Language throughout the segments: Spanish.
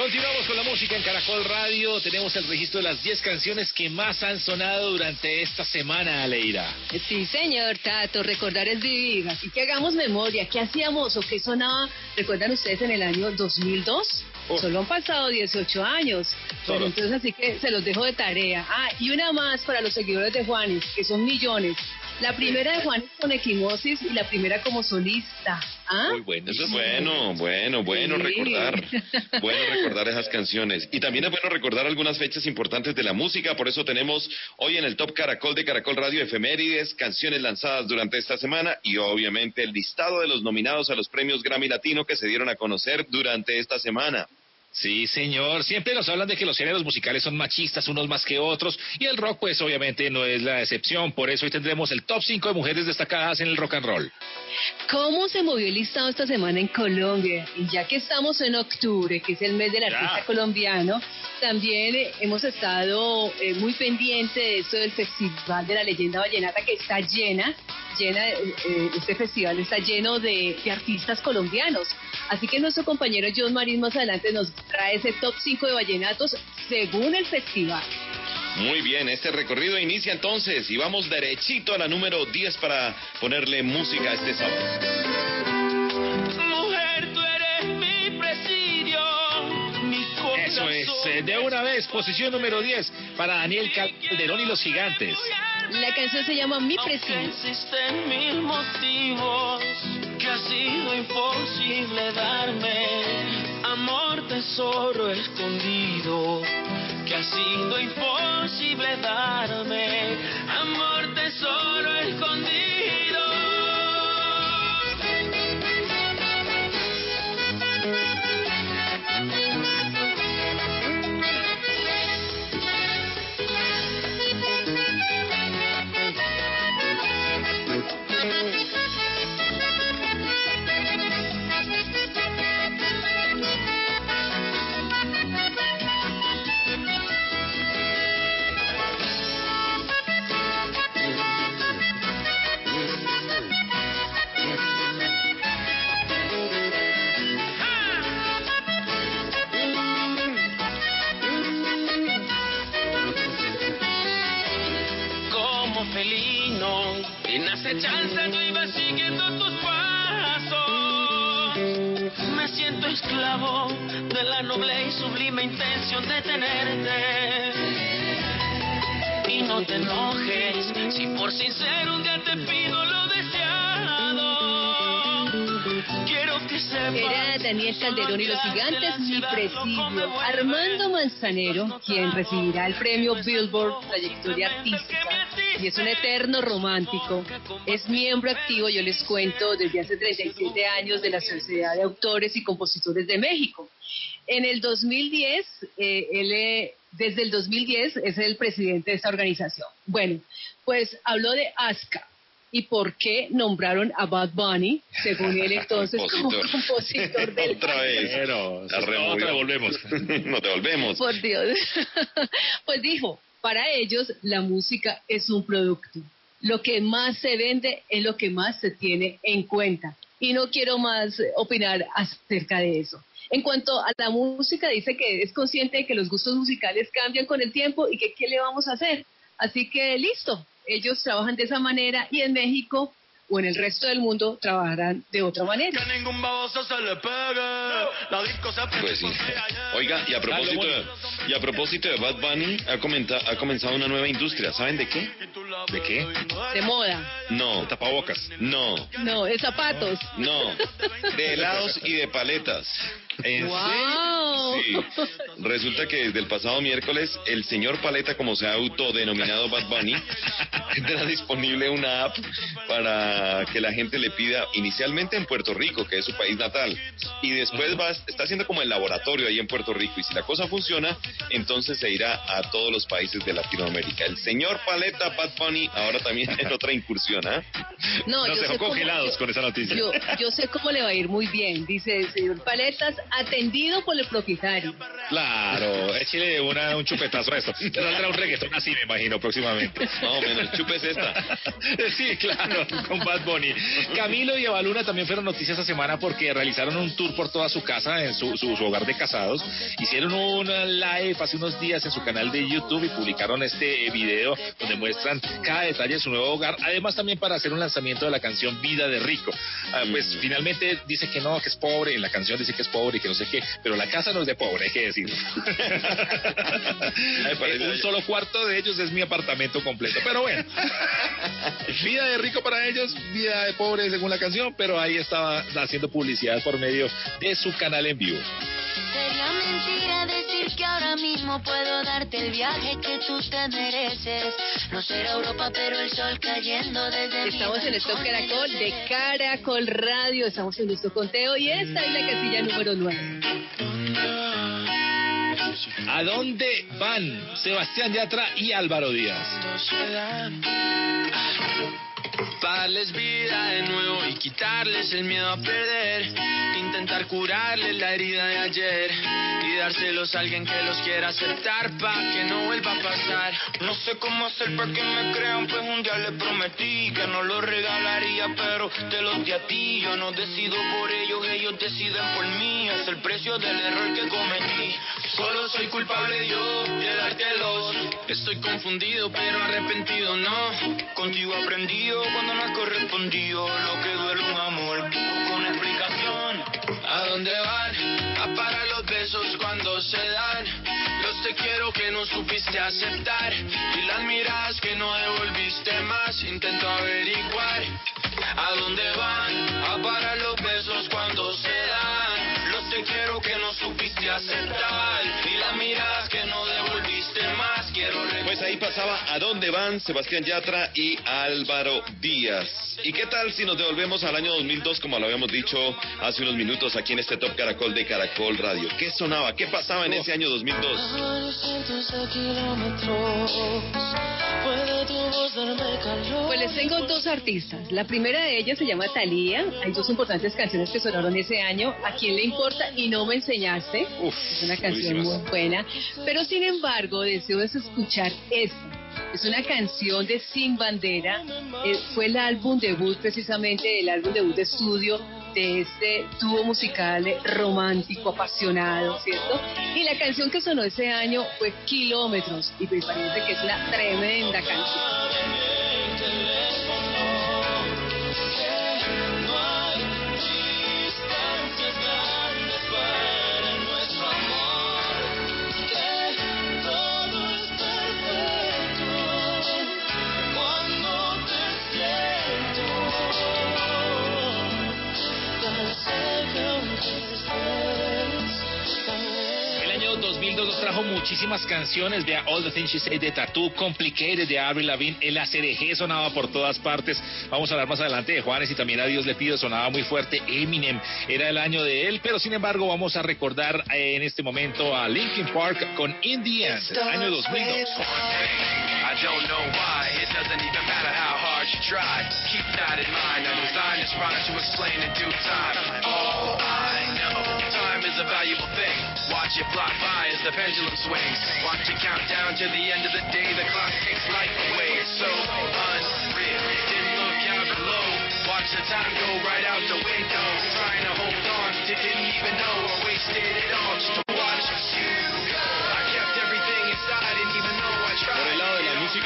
Continuamos con la música en Caracol Radio. Tenemos el registro de las 10 canciones que más han sonado durante esta semana, Aleida. Sí, señor Tato, recordar es vivir. Así que hagamos memoria. ¿Qué hacíamos o qué sonaba? ¿Recuerdan ustedes en el año 2002? Solo han pasado 18 años. Pero entonces así que se los dejo de tarea. Ah, y una más para los seguidores de Juanes, que son millones. La primera de Juanes con equimosis y la primera como solista. ¿Ah? Muy bueno. Eso es bueno, bueno, bueno recordar. Bueno recordar esas canciones. Y también es bueno recordar algunas fechas importantes de la música. Por eso tenemos hoy en el Top Caracol de Caracol Radio efemérides, canciones lanzadas durante esta semana y obviamente el listado de los nominados a los premios Grammy Latino que se dieron a conocer durante esta semana. Sí, señor. Siempre nos hablan de que los géneros musicales son machistas unos más que otros y el rock pues obviamente no es la excepción. Por eso hoy tendremos el top 5 de mujeres destacadas en el rock and roll. ¿Cómo se movió el listado esta semana en Colombia? Y ya que estamos en octubre, que es el mes del artista colombiano, también eh, hemos estado eh, muy pendientes de esto del Festival de la Leyenda Vallenata que está llena, llena, eh, este festival está lleno de, de artistas colombianos. Así que nuestro compañero John Marín más adelante nos trae ese top 5 de vallenatos según el festival. Muy bien, este recorrido inicia entonces y vamos derechito a la número 10 para ponerle música a este sábado. Mujer, tú eres mi presidio, mi Eso es, eh, de una vez, posición número 10 para Daniel Calderón y los Gigantes. La canción se llama Mi Presidio. Existen mil motivos que ha sido imposible darme. Amor, tesoro escondido que ha sido imposible darme. Amor, tesoro escondido. En acechanza yo iba siguiendo tus pasos. Me siento esclavo de la noble y sublime intención de tenerte. Y no te enojes si por sincero un día te pido lo. Era Daniel Calderón y los gigantes, mi presidio. Armando Manzanero, quien recibirá el premio Billboard Trayectoria Artística. Y es un eterno romántico. Es miembro activo, yo les cuento, desde hace 37 años de la Sociedad de Autores y Compositores de México. En el 2010, eh, él, eh, desde el 2010, es el presidente de esta organización. Bueno, pues habló de ASCA y por qué nombraron a Bad Bunny, según él entonces, como Compositor. compositor del Otra vez. Pero, removió. otra volvemos. Nos devolvemos. Por Dios. pues dijo, para ellos la música es un producto. Lo que más se vende es lo que más se tiene en cuenta. Y no quiero más opinar acerca de eso. En cuanto a la música, dice que es consciente de que los gustos musicales cambian con el tiempo y que qué le vamos a hacer. Así que listo, ellos trabajan de esa manera y en México o en el resto del mundo trabajarán de otra manera. Que ningún baboso se le pegue. La disco se Pues sí. Oiga, y a propósito de, y a propósito de Bad Bunny, ha, comenta- ha comenzado una nueva industria. ¿Saben de qué? ¿De qué? De moda. No. Tapabocas. No. No, de zapatos. No. De helados y de paletas. ¿En ¡Wow! Sí. Resulta que desde el pasado miércoles, el señor Paleta, como se ha autodenominado Bad Bunny, tendrá disponible una app para que la gente le pida inicialmente en Puerto Rico, que es su país natal, y después va, está haciendo como el laboratorio ahí en Puerto Rico, y si la cosa funciona, entonces se irá a todos los países de Latinoamérica. El señor Paleta Bad Bunny ahora también en otra incursión, ¿ah? No, Nos yo dejó sé cómo- congelados yo- con esa noticia. Yo, yo sé cómo le va a ir muy bien, dice el señor Paletas, atendido por el propietario. Claro, échale una, un chupetazo a esto. Te saldrá un reggaetón así, me imagino, próximamente. Más o menos, chupes esta. Sí, claro, con Bad Bunny. Camilo y Evaluna también fueron noticias esta semana porque realizaron un tour por toda su casa, en su, su, hogar de casados. Hicieron un live hace unos días en su canal de YouTube y publicaron este video donde muestran cada detalle de su nuevo hogar. Además, también para hacer un lanzamiento de la canción Vida de Rico. Ah, pues mm. finalmente dice que no, que es pobre. En la canción dice que es pobre y que no sé qué. Pero la casa no es de pobre, hay que decirlo. un solo cuarto de ellos es mi apartamento completo. Pero bueno, vida de rico para ellos, vida de pobre según la canción, pero ahí estaba haciendo publicidad por medio de su canal en vivo. Sería mentira decir que ahora mismo puedo darte el viaje que tú te mereces. No será Europa, pero el sol cayendo desde Estamos en Stop Caracol de Caracol Radio. Estamos en nuestro conteo y esta es la casilla número 9. ¿A dónde van Sebastián Yatra y Álvaro Díaz? Darles vida de nuevo y quitarles el miedo a perder. Intentar curarles la herida de ayer y dárselos a alguien que los quiera aceptar para que no vuelva a pasar. No sé cómo hacer para que me crean, pues un día les prometí que no los regalaría, pero te los di a ti. Yo no decido por ellos, ellos deciden por mí. Es el precio del error que cometí. Solo soy culpable yo de dártelos. Estoy confundido, pero arrepentido no. Contigo aprendido cuando no ha correspondido lo que duele un amor con explicación. ¿A dónde van? A parar los besos cuando se dan. Los te quiero que no supiste aceptar. Y las miradas que no devolviste más. Intento averiguar. ¿A dónde van? A parar los besos cuando se dan. Los te quiero que no supiste aceptar. Y las miradas que no devolviste. Pues ahí pasaba a dónde van Sebastián Yatra y Álvaro Díaz. ¿Y qué tal si nos devolvemos al año 2002, como lo habíamos dicho hace unos minutos aquí en este Top Caracol de Caracol Radio? ¿Qué sonaba? ¿Qué pasaba en ese año 2002? Pues les tengo dos artistas. La primera de ellas se llama Thalía. Hay dos importantes canciones que sonaron ese año. ¿A quién le importa? Y no me enseñaste. es una canción muy buena. Pero sin embargo, deseo escuchar esta. Es una canción de Sin Bandera. Eh, fue el álbum debut, precisamente el álbum debut de estudio de este dúo musical romántico, apasionado, ¿cierto? Y la canción que sonó ese año fue Kilómetros, y me parece que es una tremenda canción. Trajo muchísimas canciones de All the Things She Said de Tattoo, Complicated de Avril Lavigne, el ACDG sonaba por todas partes. Vamos a hablar más adelante de Juanes y también a Dios le pido, sonaba muy fuerte. Eminem era el año de él, pero sin embargo vamos a recordar eh, en este momento a Linkin Park con In the End, año 2002. I don't know why, it doesn't even matter how hard you try. Keep that in mind, I designed this to explain in due time. All I is a valuable thing. Watch it fly by as the pendulum swings. Watch it count down to the end of the day. The clock takes life away. It's so unreal. Didn't look out below. Watch the time go right out the window. Trying to hold on didn't even know I wasted it all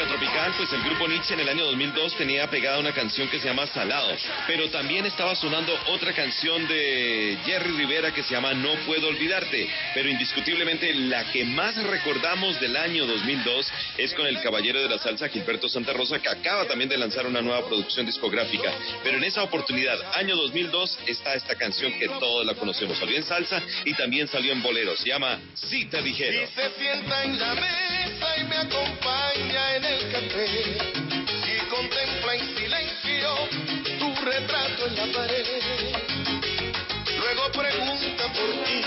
tropical, pues el grupo Nietzsche en el año 2002 tenía pegada una canción que se llama Salado, pero también estaba sonando otra canción de Jerry Rivera que se llama No Puedo Olvidarte, pero indiscutiblemente la que más recordamos del año 2002 es con el caballero de la salsa Gilberto Santa Rosa que acaba también de lanzar una nueva producción discográfica, pero en esa oportunidad, año 2002, está esta canción que todos la conocemos, salió en salsa y también salió en bolero, se llama Si te dijeron. Se sienta en la mesa y me acompaña en el café y contempla en silencio tu retrato en la pared. Luego pregunta por ti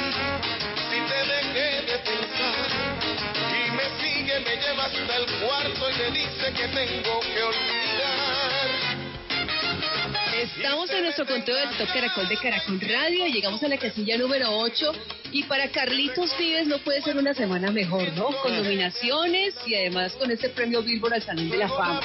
si te dejé de pensar y me sigue, me lleva hasta el cuarto y me dice que tengo que olvidar Estamos en nuestro conteo del Top Caracol de Caracol Radio. Llegamos a la casilla número 8. Y para Carlitos Vives no puede ser una semana mejor, ¿no? Con nominaciones y además con este premio Billboard al Salón de la Fama.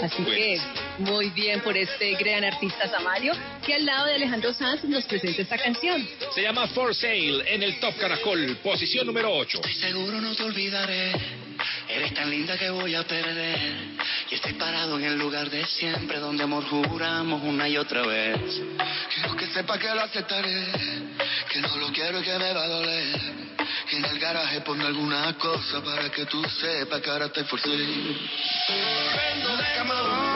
Así que Muy bien por este gran artista Samario, que al lado de Alejandro Sanz nos presenta esta canción. Se llama For Sale en el Top Caracol, posición número 8. Estoy seguro no te olvidaré. Eres tan linda que voy a perder. Y estoy parado en el lugar de siempre, donde amor juramos una y otra vez. Quiero que sepa que lo aceptaré, que no lo quiero y que me va a doler. Que en el garaje ponga alguna cosa para que tú sepas que ahora estoy forcé. Vendo de cama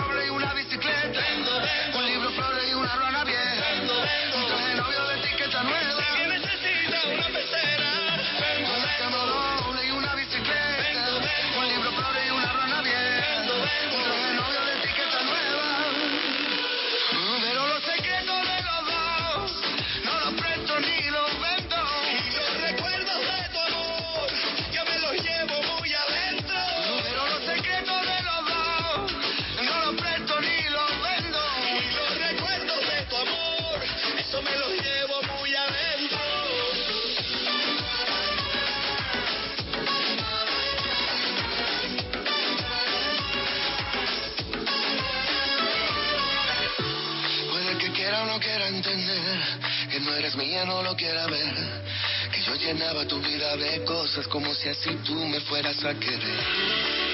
si tú me fueras a querer.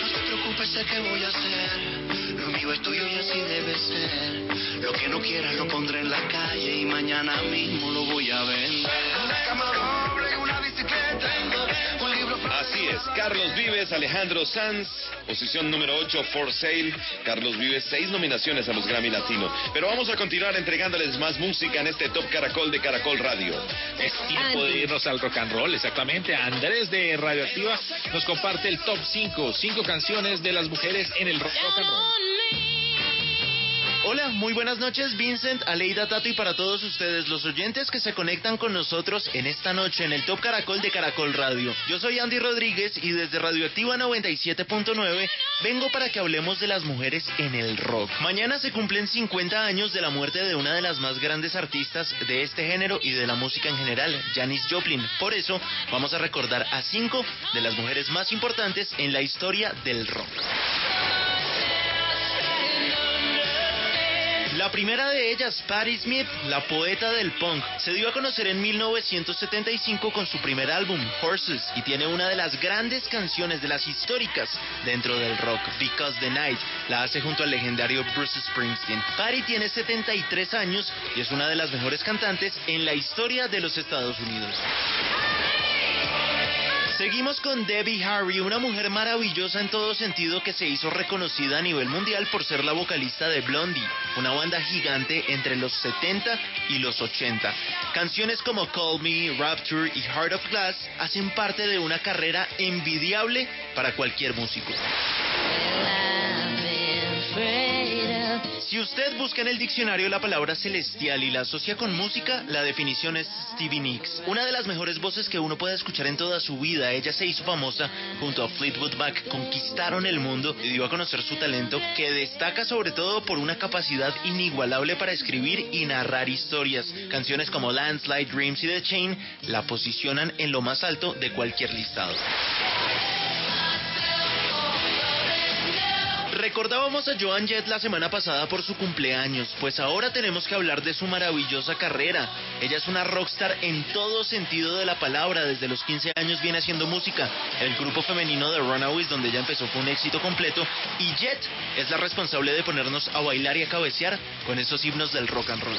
No te preocupes, sé qué voy a hacer. Lo mío es tuyo y así debe ser. Lo que no quieras lo pondré en la calle y mañana mismo lo voy a vender. Así es, Carlos Vives, Alejandro Sanz, posición número 8, For Sale. Carlos Vives, seis nominaciones a los Grammy Latino. Pero vamos a continuar entregándoles más música en este Top Caracol de Caracol Radio. Es tiempo de irnos al rock and roll, exactamente. Andrés de Radioactiva nos comparte el top 5, cinco canciones de las mujeres en el rock and roll. Hola, muy buenas noches, Vincent, Aleida, Tato y para todos ustedes, los oyentes que se conectan con nosotros en esta noche en el Top Caracol de Caracol Radio. Yo soy Andy Rodríguez y desde Radioactiva 97.9 vengo para que hablemos de las mujeres en el rock. Mañana se cumplen 50 años de la muerte de una de las más grandes artistas de este género y de la música en general, Janis Joplin. Por eso vamos a recordar a cinco de las mujeres más importantes en la historia del rock. La primera de ellas, Patti Smith, la poeta del punk, se dio a conocer en 1975 con su primer álbum, Horses, y tiene una de las grandes canciones de las históricas dentro del rock, Because the Night. La hace junto al legendario Bruce Springsteen. Patti tiene 73 años y es una de las mejores cantantes en la historia de los Estados Unidos. Seguimos con Debbie Harry, una mujer maravillosa en todo sentido que se hizo reconocida a nivel mundial por ser la vocalista de Blondie, una banda gigante entre los 70 y los 80. Canciones como Call Me, Rapture y Heart of Glass hacen parte de una carrera envidiable para cualquier músico. Si usted busca en el diccionario la palabra celestial y la asocia con música, la definición es Stevie Nicks, una de las mejores voces que uno puede escuchar en toda su vida. Ella se hizo famosa junto a Fleetwood Mac, conquistaron el mundo y dio a conocer su talento, que destaca sobre todo por una capacidad inigualable para escribir y narrar historias. Canciones como Landslide, Dreams y The Chain la posicionan en lo más alto de cualquier listado. Recordábamos a Joan Jett la semana pasada por su cumpleaños, pues ahora tenemos que hablar de su maravillosa carrera. Ella es una rockstar en todo sentido de la palabra, desde los 15 años viene haciendo música. El grupo femenino de Runaways, donde ella empezó, fue un éxito completo, y Jett es la responsable de ponernos a bailar y a cabecear con esos himnos del rock and roll.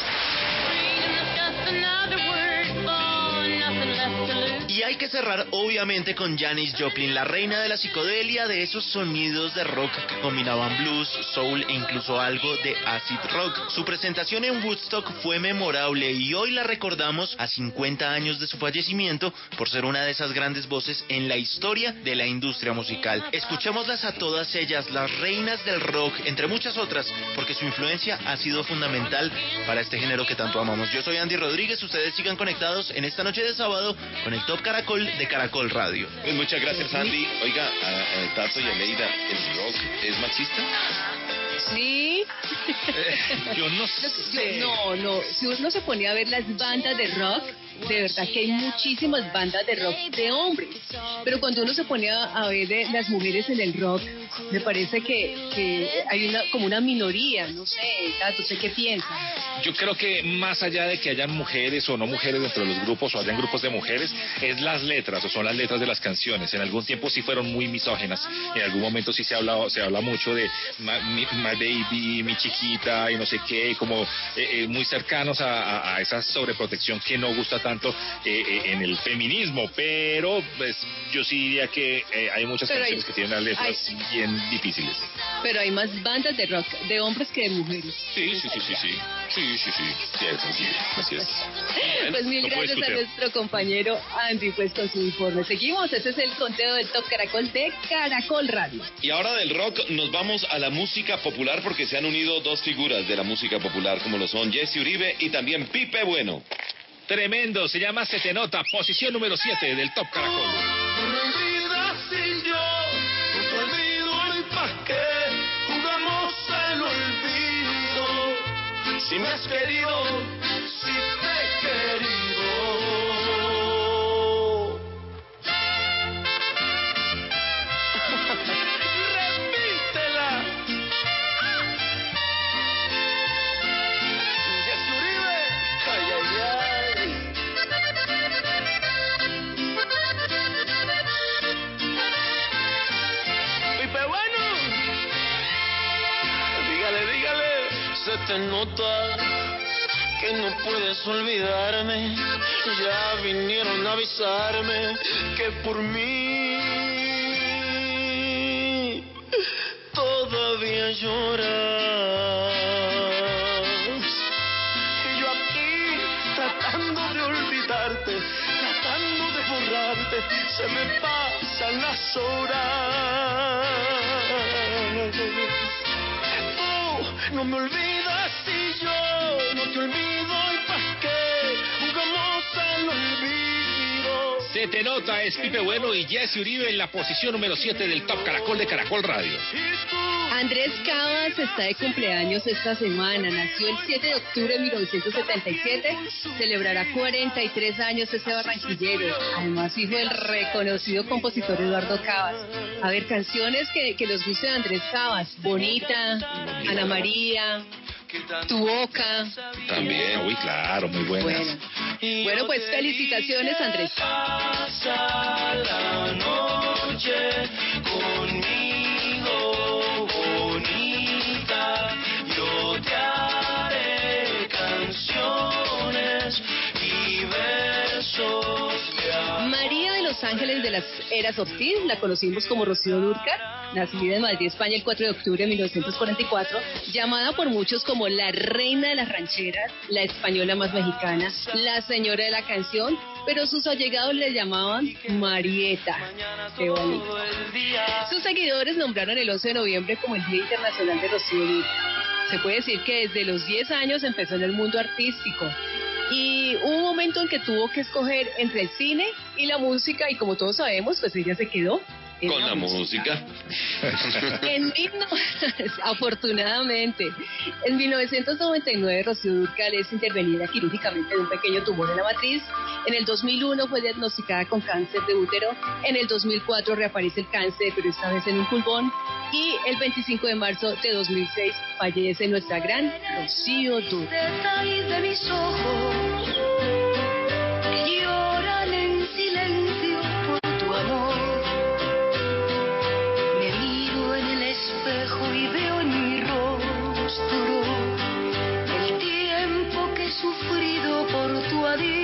Y hay que cerrar obviamente con Janis Joplin, la reina de la psicodelia, de esos sonidos de rock que combinaban blues, soul e incluso algo de acid rock. Su presentación en Woodstock fue memorable y hoy la recordamos a 50 años de su fallecimiento por ser una de esas grandes voces en la historia de la industria musical. Escuchémoslas a todas ellas, las reinas del rock, entre muchas otras, porque su influencia ha sido fundamental para este género que tanto amamos. Yo soy Andy Rodríguez, ustedes sigan conectados en esta noche de sábado con el Top Caracol de Caracol Radio. Pues muchas gracias, Andy. Oiga, a, a Tato y Aleida, ¿el rock es machista? Sí. Yo no que- yo- no, no. Si uno se ponía a ver las bandas de rock, de verdad que hay muchísimas bandas de rock de hombres. Pero cuando uno se pone a, ver de las mujeres en el rock, me parece que, que hay una como una minoría, no sé, Tato, ¿usted qué piensa? Yo creo que más allá de que hayan mujeres o no mujeres dentro de los grupos o hayan grupos de mujeres, es las letras o son las letras de las canciones. En algún tiempo sí fueron muy misógenas. En algún momento sí se habla, se habla mucho de my, my baby, mi chiquita y no sé qué, como eh, eh, muy cercanos a, a- a esa sobreprotección que no gusta tanto eh, eh, en el feminismo. Pero pues, yo sí diría que eh, hay muchas Pero hay- canciones que tienen las letras bien difíciles. Pero hay más bandas de rock de hombres que de mujeres. Sí, sí, sí, sí, sí. Sí, sí, sí. Sí, es así. Así es. Pues mil no gracias a nuestro compañero Andy pues con su informe. Seguimos, ese es el conteo del Top Caracol de Caracol Radio. Y ahora del rock nos vamos a la música popular porque se han unido dos figuras de la música popular como lo son Jesse Uribe y también Pipe Bueno. Tremendo, se llama Se Te Nota, posición número 7 del Top Caracol. Me olvidas si yo olvido y pa' qué jugamos al olvido. Si me has querido, si te te nota que no puedes olvidarme. Ya vinieron a avisarme que por mí todavía lloras. Y yo aquí tratando de olvidarte, tratando de borrarte, se me pasan las horas. Tú no me yo no te olvido y pa' qué jugamos al olvido. Se Te Nota es Pipe Bueno y Jesse Uribe en la posición número 7 del Top Caracol de Caracol Radio. Andrés Cabas está de cumpleaños esta semana. Nació el 7 de octubre de 1977. Celebrará 43 años este barranquillero. Además, hijo del reconocido compositor Eduardo Cabas. A ver, canciones que, que les guste de Andrés Cabas. Bonita, Ana María, Tu Boca. También, uy, claro, muy buenas. Bueno, bueno pues felicitaciones, Andrés. Pasa la noche conmigo, bonita. Yo te haré canciones y de amor. María de los Ángeles de las Eras Ortiz, la conocimos como Rocío Durca, nacida en Madrid, España, el 4 de octubre de 1944, llamada por muchos como la reina de las rancheras, la española más mexicana, la señora de la canción, pero sus allegados le llamaban Marieta. Qué. Sus seguidores nombraron el 11 de noviembre como el Día Internacional de Rocío Durca. Se puede decir que desde los 10 años empezó en el mundo artístico. Y hubo un momento en que tuvo que escoger entre el cine y la música y como todos sabemos, pues ella se quedó Con la música. En no- afortunadamente, en 1999 Rocío Durcal es intervenida quirúrgicamente de un pequeño tumor en la matriz. En el 2001 fue diagnosticada con cáncer de útero. En el 2004 reaparece el cáncer, pero esta vez en un pulmón. Y el 25 de marzo de 2006 fallece nuestra gran Rocío Durcal. Por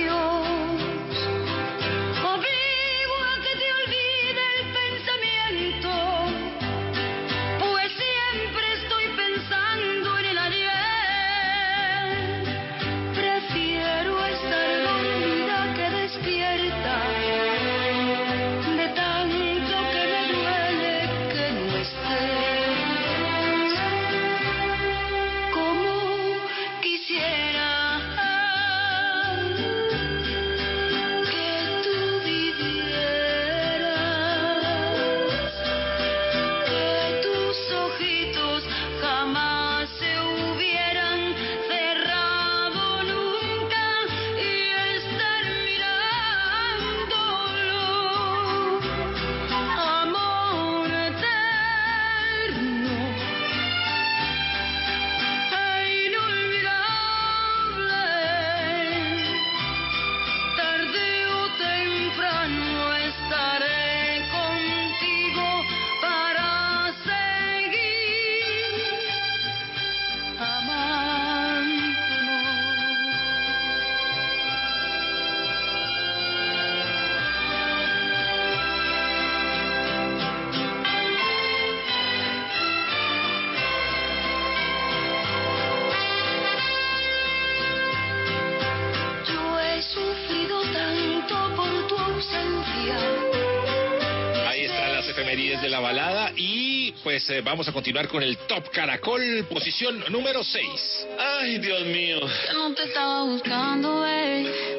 y pues eh, vamos a continuar con el Top Caracol, posición número 6. Ay, Dios mío. Yo no te estaba buscando, pero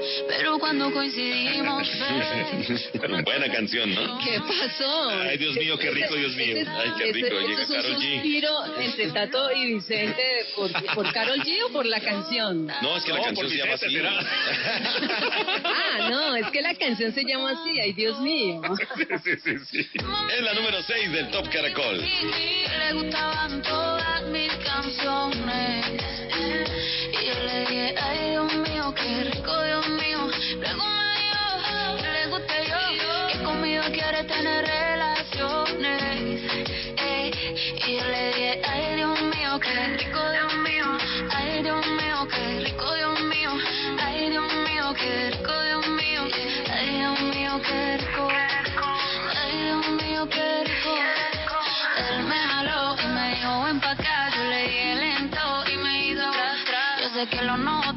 cuando coincidimos, Buena canción, ¿no? ¿Qué pasó? Ay, Dios mío, qué rico, Dios mío. Ese es- Ay, qué rico, ese- llega Karol G. suspiro entre Tato y Vicente por, por Carol G o por la canción. No, es que la No, canción se llama así. Ah, no, es que la canción se llama así, ay Dios mío. sí, sí, sí. Es la número 6 del Top Caracol. le gustaban todas mis canciones. Tener relaciones. Y yo le dije, ay Dios mío, qué rico, Dios mío. Ay Dios mío, qué rico, Dios mío. Ay Dios mío, qué rico, Dios mío. Ay Dios mío, qué rico. Ay Dios mío, qué rico. Él me jaló y me dijo ven pa' acá, yo le dije lento y me hizo tras. Yo sé que lo noto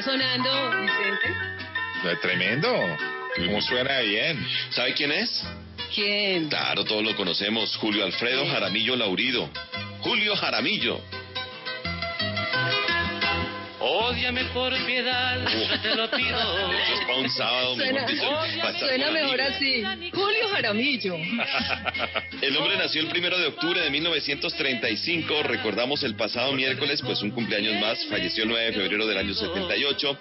está sonando, Vicente? Tremendo. ¿Cómo suena bien? ¿Sabe quién es? ¿Quién? Claro, todos lo conocemos. Julio Alfredo Jaramillo Laurido. Julio Jaramillo. Ódiame por piedad, yo te lo pido. Eso es para un sábado, Suena, dicho, suena mejor así. Jaramillo. El hombre nació el primero de octubre de 1935. Recordamos el pasado miércoles, pues un cumpleaños más. Falleció el 9 de febrero del año 78.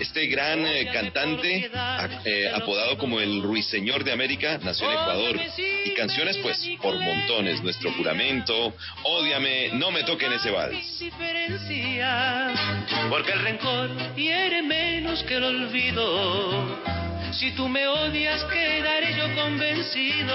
Este gran eh, cantante, a- eh, apodado como el Ruiseñor de América, nació en Ecuador. Y canciones, pues, por montones. Nuestro juramento, Ódiame, no me toquen ese vals. porque el rencor hiere menos que el olvido. Si tú me odias, quedaré yo convencido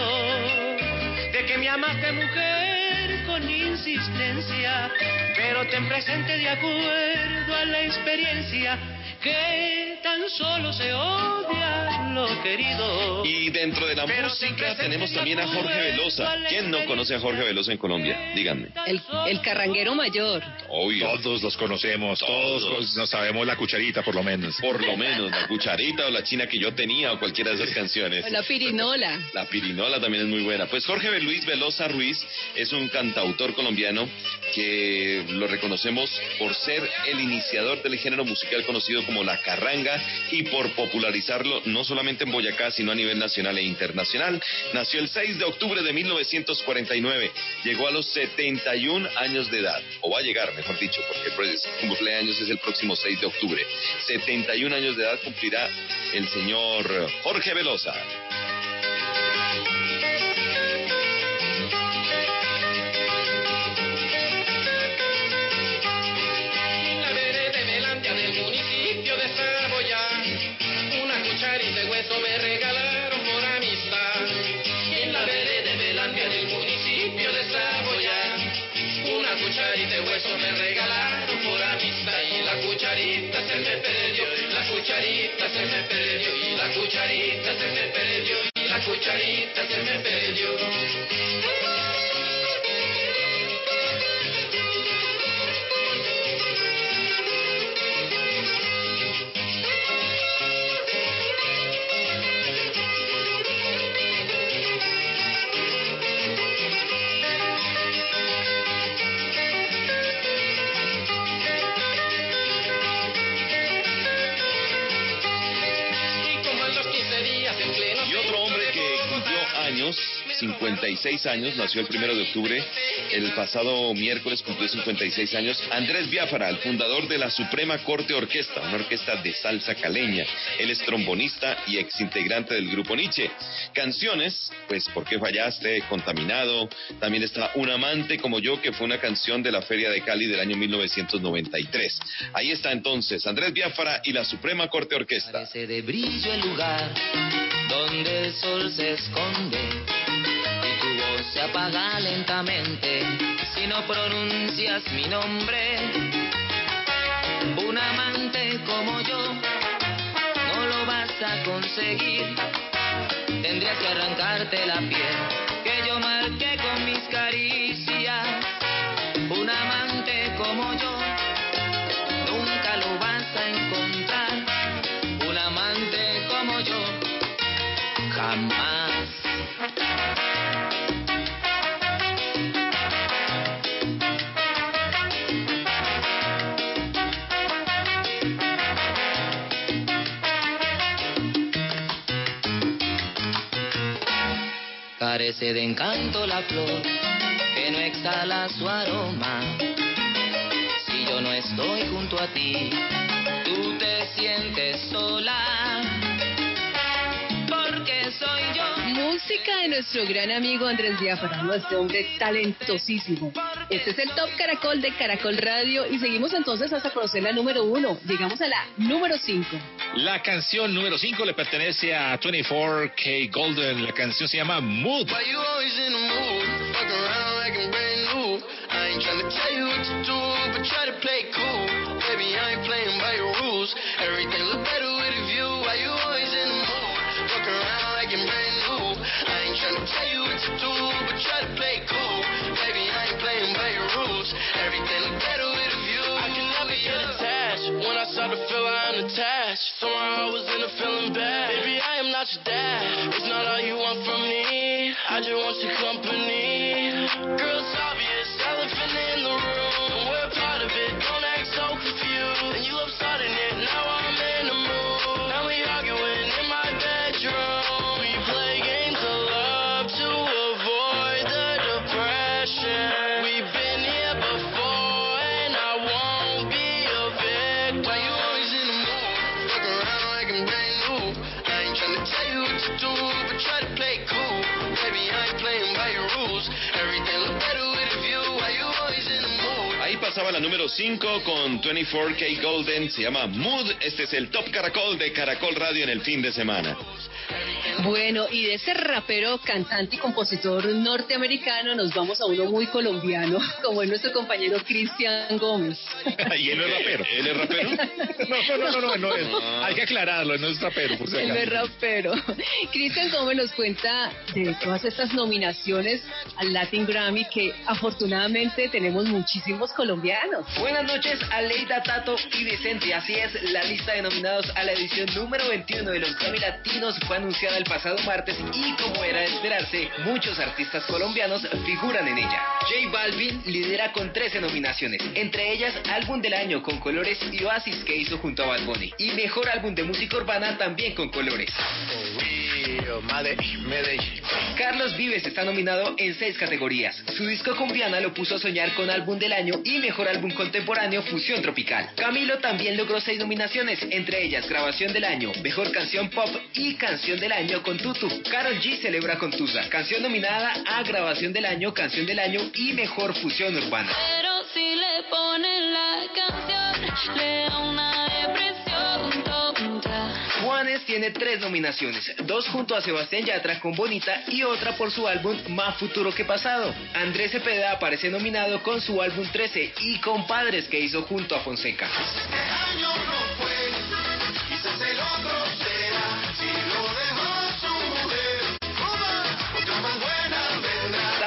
de que me amaste mujer con insistencia, pero ten presente de acuerdo a la experiencia que tan solo se odia lo querido. Y dentro de la Pero música tenemos también a Jorge Velosa. ¿Quién no conoce a Jorge Velosa en Colombia? Díganme. El, el carranguero mayor. Obvio. Todos los conocemos, todos, nos sabemos la cucharita por lo menos. Por lo menos la cucharita o la china que yo tenía o cualquiera de esas canciones. O la pirinola. La pirinola también es muy buena. Pues Jorge Luis Velosa Ruiz es un cantautor colombiano que lo reconocemos por ser el iniciador del género musical conocido como la carranga y por popularizarlo no solamente en Boyacá, sino a nivel nacional e internacional. Nació el 6 de octubre de 1949. Llegó a los 71 años de edad, o va a llegar, mejor dicho, porque pues, su cumpleaños es el próximo 6 de octubre. 71 años de edad cumplirá el señor Jorge Velosa. Se me perdió, y la cucharita se me perdió, y la cucharita se me perdió. 56 años, nació el primero de octubre, el pasado miércoles cumplió 56 años, Andrés Biafara, el fundador de la Suprema Corte Orquesta, una orquesta de salsa caleña. Él es trombonista y exintegrante del grupo Nietzsche. Canciones, pues ¿Por qué fallaste? Contaminado. También está Un amante como yo, que fue una canción de la Feria de Cali del año 1993. Ahí está entonces Andrés Biafara y la Suprema Corte Orquesta. De brillo el lugar donde el sol se esconde apaga lentamente si no pronuncias mi nombre. Un amante como yo no lo vas a conseguir. Tendrías que arrancarte la piel Carece de encanto la flor que no exhala su aroma. Si yo no estoy junto a ti, tú te sientes sola. Música de nuestro gran amigo Andrés Biafara, nuestro hombre talentosísimo. Este es el Top Caracol de Caracol Radio y seguimos entonces hasta conocer la número uno. Llegamos a la número cinco. La canción número 5 le pertenece a 24K Golden. La canción se llama Mood. Why you always Everything look better with a view. I can never get attached. When I start to feel I'm attached, somehow I was in a feeling bad. Baby, I am not your dad. It's not all you want from me. I just want your company. Pasaba la número 5 con 24K Golden, se llama Mood. Este es el Top Caracol de Caracol Radio en el fin de semana. Bueno, y de ese rapero, cantante y compositor norteamericano nos vamos a uno muy colombiano, como es nuestro compañero Cristian Gómez. y él no es rapero. ¿Él es rapero? No, no, no, no, no es. Ah. Hay que aclararlo, no es rapero, por si Él no es rapero. Cristian Gómez nos cuenta de todas estas nominaciones al Latin Grammy que afortunadamente tenemos muchísimos colombianos. Buenas noches, Aleida, Tato y Vicente. Así es, la lista de nominados a la edición número 21 de los Grammy Latinos fue anunciada el pasado martes y como era de esperarse, muchos artistas colombianos figuran en ella. J Balvin lidera con 13 nominaciones, entre ellas Álbum del Año con Colores y Oasis que hizo junto a Bad Bunny. Y Mejor Álbum de Música Urbana también con Colores. Carlos Vives está nominado en seis categorías. Su disco con Viana lo puso a soñar con álbum del año y mejor álbum contemporáneo Fusión Tropical. Camilo también logró seis nominaciones, entre ellas grabación del año, mejor canción pop y canción del año con Tutu. Carol G celebra con Tusa, canción nominada a grabación del año, canción del año y mejor fusión urbana. Pero si le ponen la canción, le da una. Tiene tres nominaciones, dos junto a Sebastián Yatra con Bonita y otra por su álbum Más Futuro que Pasado. Andrés Cepeda aparece nominado con su álbum 13 y Compadres que hizo junto a Fonseca. año no fue,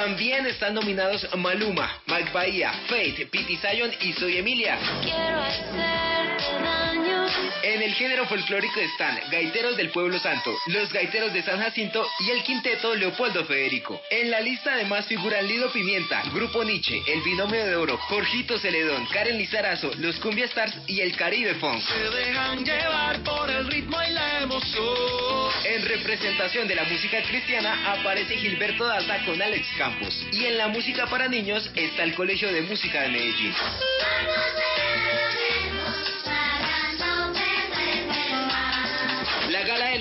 También están nominados Maluma, Mike Bahía, Faith, Pity Zion y Soy Emilia. Quiero hacerte daño En el género folclórico están Gaiteros del Pueblo Santo, Los Gaiteros de San Jacinto y el quinteto Leopoldo Federico. En la lista además figuran Lido Pimienta, Grupo Nietzsche, El Binomio de Oro, Jorgito Celedón, Karen Lizarazo, Los Cumbia Stars y el Caribe Funk. Se dejan llevar por el ritmo y la emoción. En representación de la música cristiana aparece Gilberto Daza con Alex Campos. Y en la música para niños está el Colegio de Música de Medellín.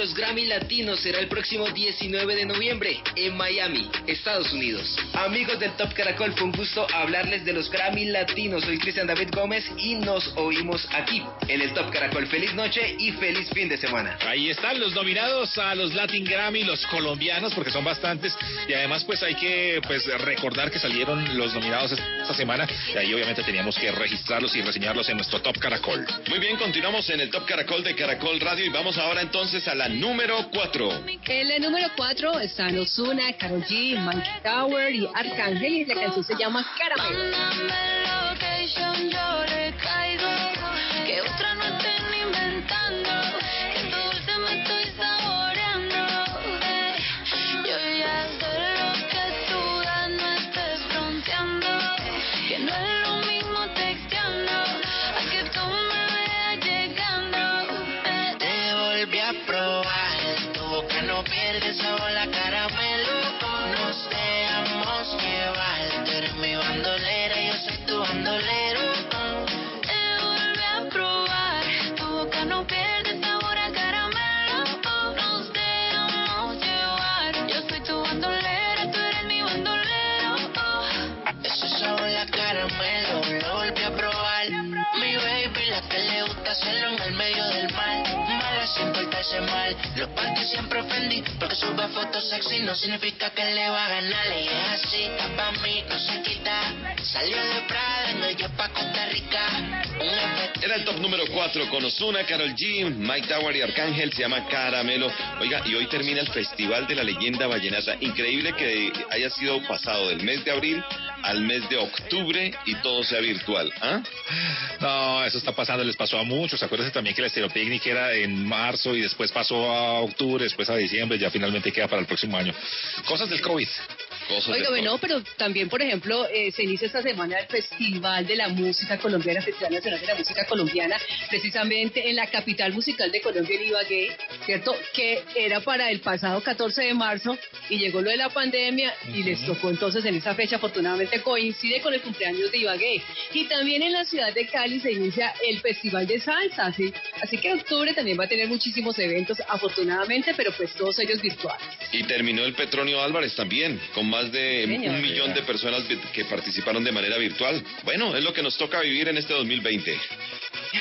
Los Grammy Latinos será el próximo 19 de noviembre en Miami, Estados Unidos. Amigos del Top Caracol, fue un gusto hablarles de los Grammy Latinos. Soy Cristian David Gómez y nos oímos aquí en el Top Caracol. Feliz noche y feliz fin de semana. Ahí están los nominados a los Latin Grammy, los colombianos, porque son bastantes. Y además, pues hay que pues recordar que salieron los nominados esta semana. Y ahí obviamente teníamos que registrarlos y reseñarlos en nuestro Top Caracol. Muy bien, continuamos en el Top Caracol de Caracol Radio y vamos ahora entonces a la número 4. En la número 4 están Ozuna, Karol G, Monkey Tower y Arcángel y la canción se llama Caramelo. No significa que le va a ganar. Ella es así, está pa' mí, no se quita. Salió de Prada, no ella pa' Costa Rica. Era el top número 4 con Ozuna, Carol G, Mike Tower y Arcángel, se llama Caramelo. Oiga, y hoy termina el Festival de la Leyenda Vallenata. Increíble que haya sido pasado del mes de abril al mes de octubre y todo sea virtual. ¿ah? No, eso está pasando, les pasó a muchos. Acuérdense también que la Estéreo Picnic era en marzo y después pasó a octubre, después a diciembre, ya finalmente queda para el próximo año. Cosas del COVID. Cosas Oiga, bueno, pero también, por ejemplo, eh, se inicia esta semana el Festival de la Música Colombiana, Festival Nacional de la Música Colombiana, precisamente en la capital musical de Colombia, en Ibagué, ¿cierto? Que era para el pasado 14 de marzo y llegó lo de la pandemia y les tocó entonces en esa fecha, afortunadamente coincide con el cumpleaños de Ibagué. Y también en la ciudad de Cali se inicia el Festival de Salsa, ¿sí? Así que octubre también va a tener muchísimos eventos, afortunadamente, pero pues todos ellos virtuales. Y terminó el Petronio Álvarez también, con más de Señor. un millón de personas que participaron de manera virtual. Bueno, es lo que nos toca vivir en este 2020.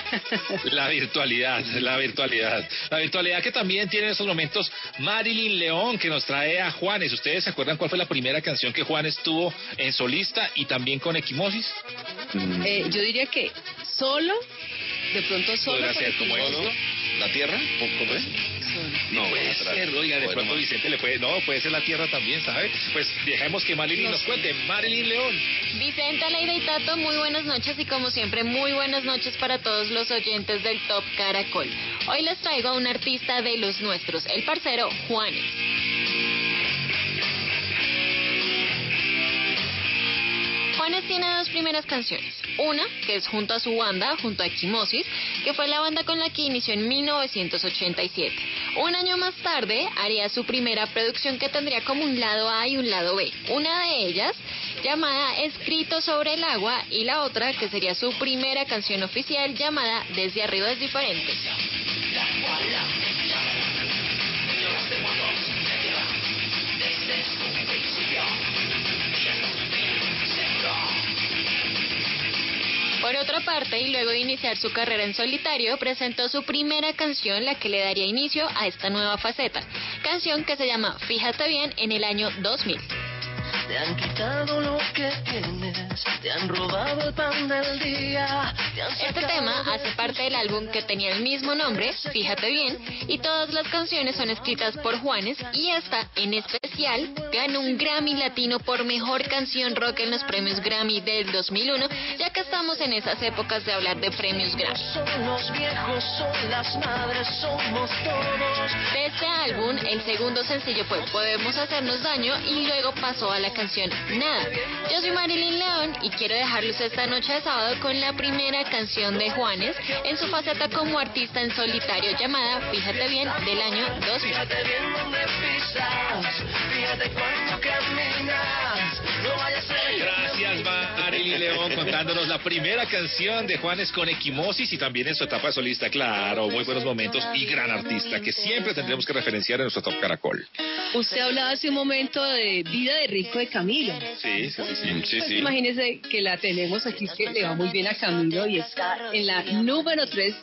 La virtualidad, la virtualidad. La virtualidad que también tiene en estos momentos Marilyn León, que nos trae a Juanes. ¿Ustedes se acuerdan cuál fue la primera canción que Juanes tuvo en solista y también con Equimosis? Eh, yo diría que solo, de pronto solo. Podrá con ser como. ¿La Tierra? ¿Cómo es? No, puede atrás. ser, oiga, de pronto. Vicente le puede, no, puede ser la tierra también, ¿sabe? Pues dejemos que Marilyn nos cuente. Marilyn León. Vicente, Aleida y Tato, muy buenas noches y como siempre muy buenas noches para todos los oyentes del Top Caracol. Hoy les traigo a un artista de los nuestros, el parcero Juanes. Juanes tiene dos primeras canciones. Una, que es junto a su banda, junto a Equimosis, que fue la banda con la que inició en 1987. Un año más tarde haría su primera producción que tendría como un lado A y un lado B. Una de ellas, llamada Escrito sobre el agua, y la otra, que sería su primera canción oficial, llamada Desde arriba es diferente. Por otra parte, y luego de iniciar su carrera en solitario, presentó su primera canción, la que le daría inicio a esta nueva faceta. Canción que se llama Fíjate bien en el año 2000. Te han quitado lo que tienes, te han robado el pan del día. te Este tema hace parte del álbum que tenía el mismo nombre, Fíjate bien, y todas las canciones son escritas por Juanes y esta, en especial, ganó un Grammy Latino por Mejor Canción Rock en los premios Grammy del 2001, ya que estamos en esas épocas de hablar de premios Grammy. Son los viejos, son las madres, somos todos. De este álbum, el segundo sencillo fue Podemos Hacernos Daño y luego pasó a la canción Nada. Yo soy Marilyn León y quiero dejarlos esta noche de sábado con la primera canción de Juanes en su faceta como artista en solitario llamada Fíjate bien del año 2000. Fíjate bien dónde pisas, fíjate cuánto caminas. No vaya a ser Gracias, León, contándonos la primera canción de Juanes con Equimosis y también en su etapa de solista. Claro, muy buenos momentos y gran artista que siempre tendremos que referenciar en nuestro Top Caracol. Usted hablaba hace un momento de Vida de Rico de Camilo. Sí, sí, sí. sí. Sí, Pues sí. imagínese que la tenemos aquí, que le va muy bien a Camilo y está en la número 3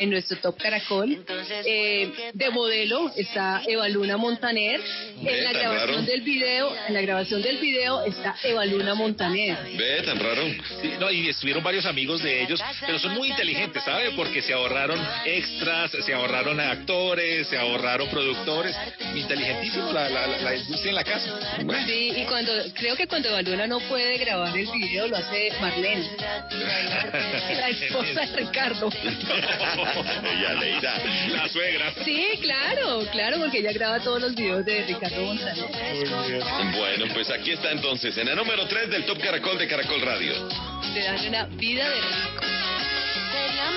en nuestro Top Caracol. Eh, de modelo está Evaluna Montaner. Ve, En la grabación raro. del video, en la grabación del video está Evaluna Montaner. Ve, tan raro. Sí, no, y estuvieron varios amigos de ellos, pero son muy inteligentes, ¿sabe? Porque se ahorraron extras, se ahorraron actores, se ahorraron productores. Inteligentísimo la, la, la, la industria en la casa. Bueno. Sí, y cuando creo que cuando Evaluna no puede grabar el video lo hace Marlene, la esposa de Ricardo. Ella, Leida. La suegra. Sí, claro, claro, porque ella graba todos los videos de Ricardo Montaner. Bueno, pues aquí está entonces, en la número 3 del Top Caracol de Caracol Radio. Te dan una vida de rico.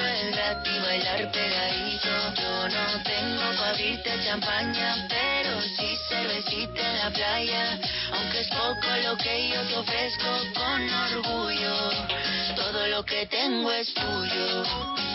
es gratis bailar pegadito. Yo no tengo para abrirte champaña, pero sí cervecita en la playa. Aunque es poco lo que yo te ofrezco con orgullo, todo lo que tengo es tuyo.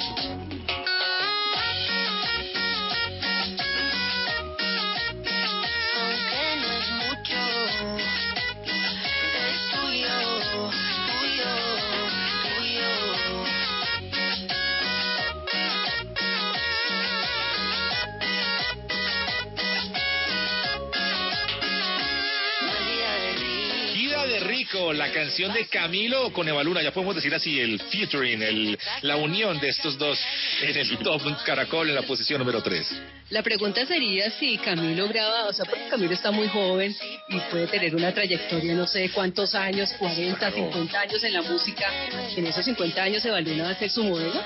La canción de Camilo con Evaluna, ya podemos decir así, el featuring, el, la unión de estos dos en el Top Caracol en la posición número 3. La pregunta sería si Camilo graba, o sea, porque Camilo está muy joven y puede tener una trayectoria, no sé cuántos años, 40, 50 años en la música. En esos 50 años Evaluna va a ser su modelo.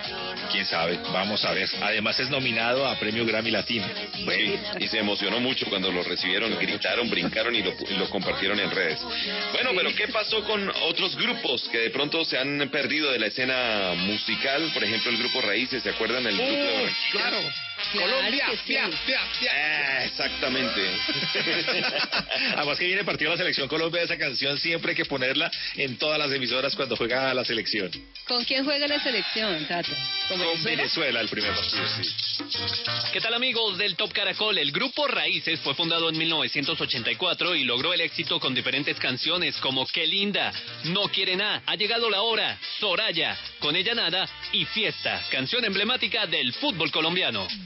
Quién sabe, vamos a ver. Además es nominado a Premio Grammy Latino. Sí, y se emocionó mucho cuando lo recibieron, gritaron, brincaron y lo, y lo compartieron en redes. Bueno, pero ¿qué pasó con otros grupos que de pronto se han perdido de la escena musical? Por ejemplo, el grupo Raíces, ¿se acuerdan? El grupo de Barranquilla? claro. Claro Colombia, que sí. pia, pia, pia. Ah, exactamente. Además que viene partido de la selección Colombia, esa canción siempre hay que ponerla en todas las emisoras cuando juega la selección. ¿Con quién juega la selección, Tato? ¿Con Con Venezuela? Venezuela el primer partido, sí. ¿Qué tal amigos del Top Caracol? El grupo Raíces fue fundado en 1984 y logró el éxito con diferentes canciones como Qué linda, No quiere nada, Ha llegado la hora, Soraya, Con ella nada y Fiesta, canción emblemática del fútbol colombiano.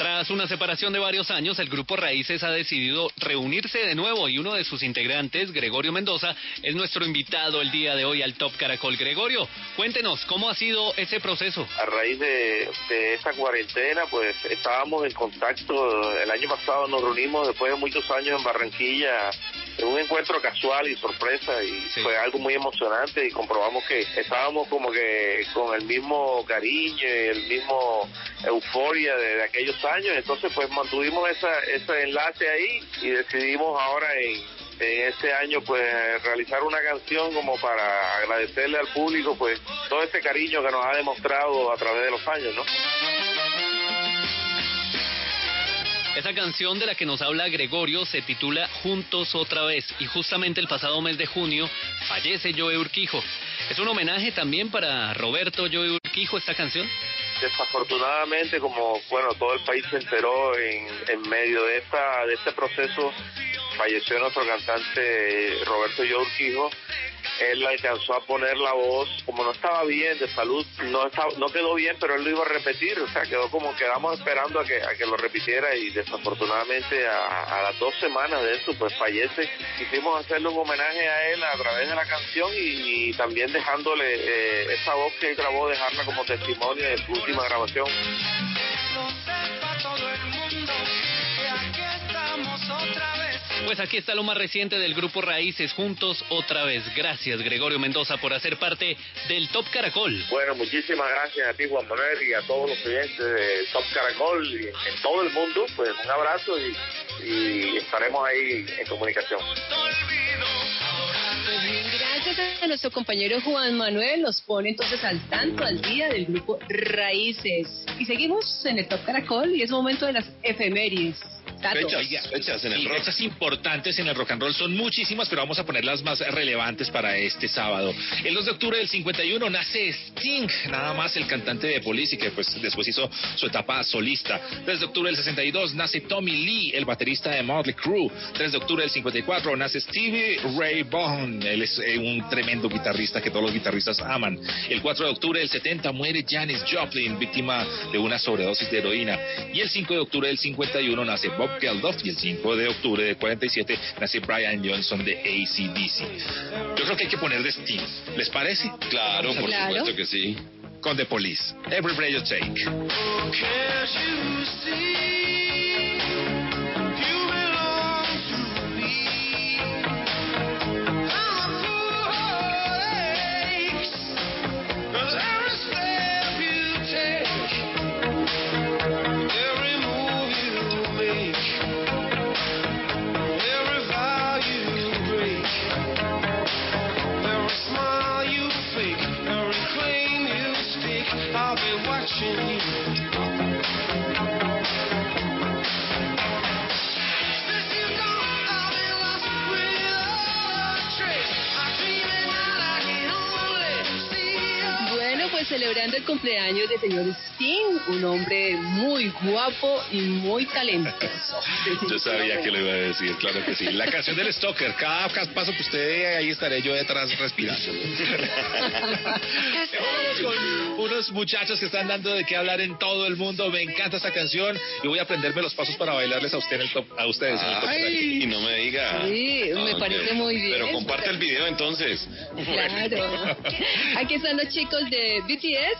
Tras una separación de varios años, el grupo Raíces ha decidido reunirse de nuevo y uno de sus integrantes, Gregorio Mendoza, es nuestro invitado el día de hoy al Top Caracol. Gregorio, cuéntenos cómo ha sido ese proceso. a raíz de, de esta cuarentena, pues estábamos en contacto. El año pasado nos reunimos después de muchos años en Barranquilla en un encuentro casual y sorpresa y Sí. fue algo muy emocionante y comprobamos que estábamos como que con el mismo cariño y el mismo euforia de, de aquellos años. Entonces pues mantuvimos esa, ese enlace ahí y decidimos ahora en en este año pues realizar una canción como para agradecerle al público pues todo este cariño que nos ha demostrado a través de los años, ¿no? Esa canción de la que nos habla Gregorio se titula Juntos otra vez y justamente el pasado mes de junio fallece Joe Urquijo. ¿Es un homenaje también para Roberto Joe Urquijo esta canción? Desafortunadamente, como bueno todo el país se enteró en, en medio de esta de este proceso, falleció nuestro cantante Roberto Joe Urquijo él alcanzó a poner la voz, como no estaba bien de salud, no estaba, no quedó bien, pero él lo iba a repetir, o sea, quedó como quedamos esperando a que, a que lo repitiera y desafortunadamente a, las dos semanas de eso, pues fallece. Quisimos hacerle un homenaje a él a través de la canción y, también dejándole eh, esa voz que él grabó, dejarla como testimonio de su última grabación. Pues aquí está lo más reciente del grupo Raíces Juntos otra vez. Gracias Gregorio Mendoza por hacer parte del Top Caracol. Bueno, muchísimas gracias a ti Juan Manuel y a todos los clientes de Top Caracol y en todo el mundo. Pues un abrazo y, y estaremos ahí en comunicación. Gracias a nuestro compañero Juan Manuel, nos pone entonces al tanto al día del grupo Raíces. Y seguimos en el Top Caracol y es momento de las efemérides. Fechas, en el rock. Fechas importantes en el rock and roll son muchísimas, pero vamos a poner las más relevantes para este sábado. El 2 de octubre del 51 nace Sting, nada más el cantante de Police y que pues después hizo su etapa solista. 3 de octubre del 62 nace Tommy Lee, el baterista de Motley Crue. 3 de octubre del 54 nace Stevie Ray Vaughan, él es eh, un tremendo guitarrista que todos los guitarristas aman. El 4 de octubre del 70 muere Janis Joplin, víctima de una sobredosis de heroína. Y el 5 de octubre del 51 nace Bob Geldof y el 5 de octubre de 47 nace Brian Johnson de ACDC. Yo creo que hay que poner de Steve. ¿Les parece? Claro, por supuesto que sí. Con The Police. Every Breath You Take. food celebrando el cumpleaños del señor Sting, un hombre muy guapo y muy talentoso. Yo sabía que lo iba a decir, claro que sí. La canción del Stalker, cada paso que usted dé, ahí estaré yo detrás respirando. con unos muchachos que están dando de qué hablar en todo el mundo. Me encanta esta canción y voy a aprenderme los pasos para bailarles a usted en el top, a ustedes. Ay, y no me diga. Sí, me parece muy bien. Pero comparte el video entonces. Claro. Aquí están los chicos de BTS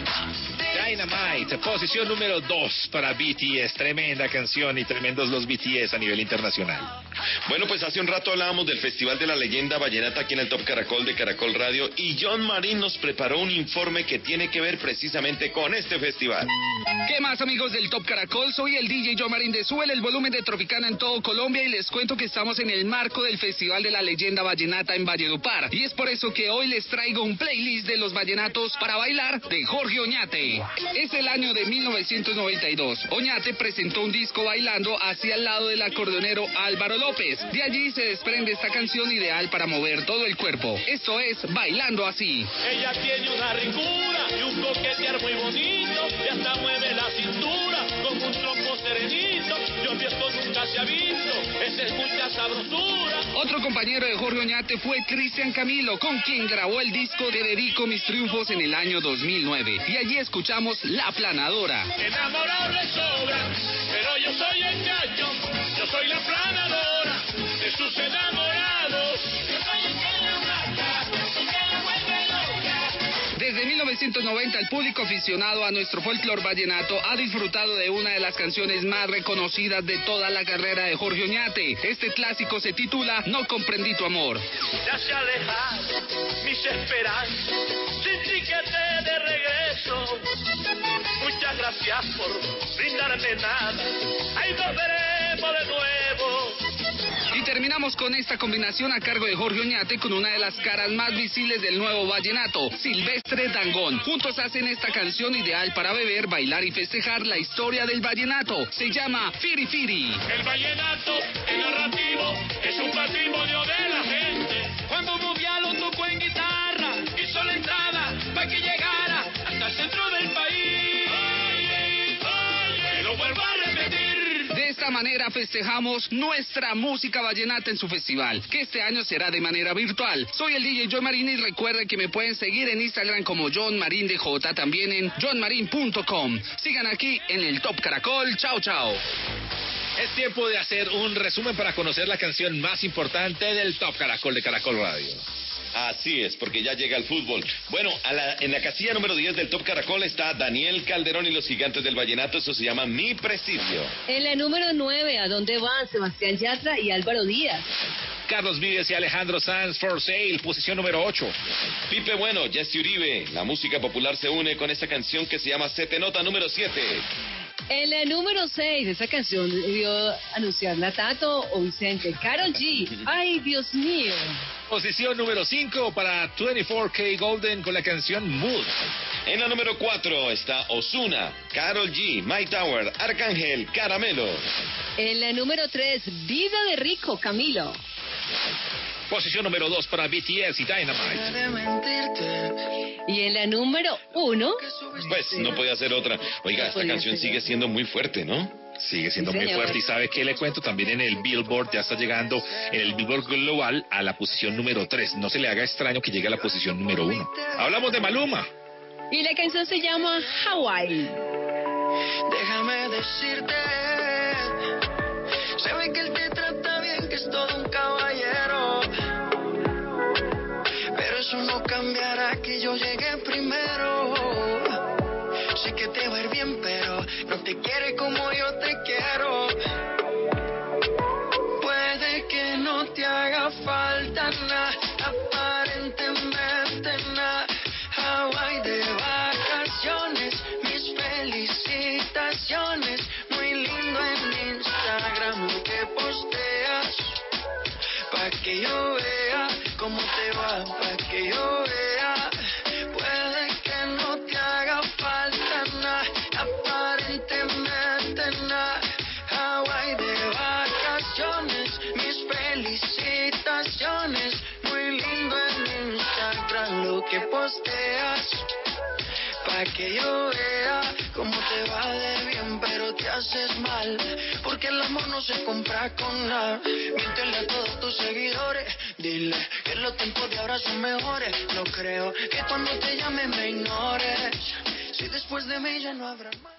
Dynamite, posición número 2 para BTS. Tremenda canción y tremendos los BTS a nivel internacional. Bueno, pues hace un rato hablábamos del Festival de la Leyenda Vallenata aquí en el Top Caracol de Caracol Radio y John Marín nos preparó un informe que tiene que ver precisamente con este festival. ¿Qué más amigos del Top Caracol? Soy el DJ John Marín de Suel, el volumen de Tropicana en todo Colombia y les cuento que estamos en el marco del Festival de la Leyenda Vallenata en Valledupar. Y es por eso que hoy les traigo un playlist de los vallenatos para bailar de Jorge Oñate. Es el año de 1992. Oñate presentó un disco bailando hacia el lado del acordeonero Álvaro López. De allí se desprende esta canción ideal para mover todo el cuerpo. Esto es Bailando Así. Ella tiene una ricura y un coquetear muy bonito y hasta mueve la serenito. Yo vi esto nunca se ha visto, esa es mucha sabrosura. Otro compañero de Jorge Oñate fue Cristian Camilo, con quien grabó el disco de Dedico Mis Triunfos en el año 2009. Y allí escuchamos La Planadora. Enamorado le sobra, pero yo soy el gallo, yo soy la planadora de sus enamorados. 1990 el público aficionado a nuestro folclor vallenato ha disfrutado de una de las canciones más reconocidas de toda la carrera de Jorge Oñate. Este clásico se titula No comprendí tu amor. Ya se alejaron mis esperanzas, sin de regreso. Muchas gracias por brindarme nada, ahí nos veremos de nuevo. Y terminamos con esta combinación a cargo de Jorge Oñate con una de las caras más visibles del nuevo vallenato, Silvestre Dangón. Juntos hacen esta canción ideal para beber, bailar y festejar la historia del vallenato. Se llama Firi Firi. El vallenato, el narrativo, es un patrimonio esta manera festejamos nuestra música vallenata en su festival, que este año será de manera virtual. Soy el DJ John Marín y recuerden que me pueden seguir en Instagram como John Marín DJ, también en johnmarin.com. Sigan aquí en el Top Caracol. Chao, chao. Es tiempo de hacer un resumen para conocer la canción más importante del Top Caracol de Caracol Radio. Así es, porque ya llega el fútbol. Bueno, a la- en la casilla número 10 del Top Caracol está Daniel Calderón y los gigantes del vallenato. Eso se llama Mi Presidio. En la número 9, ¿a dónde van Sebastián Yatra y Álvaro Díaz? Carlos Vives y Alejandro Sanz for Sale, posición número 8. Pipe Bueno, Jesse Uribe. La música popular se une con esta canción que se llama Se te nota número 7. En la número 6, esa canción debió anunciarla Tato o Vicente. Carol G. Ay, Dios mío. Posición número 5 para 24K Golden con la canción Mood. En la número 4 está Osuna, Carol G, My Tower, Arcángel, Caramelo. En la número 3, Vida de Rico, Camilo. Posición número 2 para BTS y Dynamite. Y en la número 1, Pues no podía ser otra. Oiga, esta canción sigue siendo muy fuerte, ¿no? Sigue siendo Sí, muy fuerte y sabe que le cuento también en el Billboard ya está llegando en el Billboard Global a la posición número 3. No se le haga extraño que llegue a la posición número 1. Hablamos de Maluma. y la canción se llama Hawaii. Déjame decirte, te quiere como yo te quiero. Que yo vea cómo te va de bien, pero te haces mal. Porque el amor no se compra con nada. Miéntele a todos tus seguidores. Dile que los tiempos de ahora son mejores. No creo que cuando te llame me ignores. Si después de mí ya no habrá más.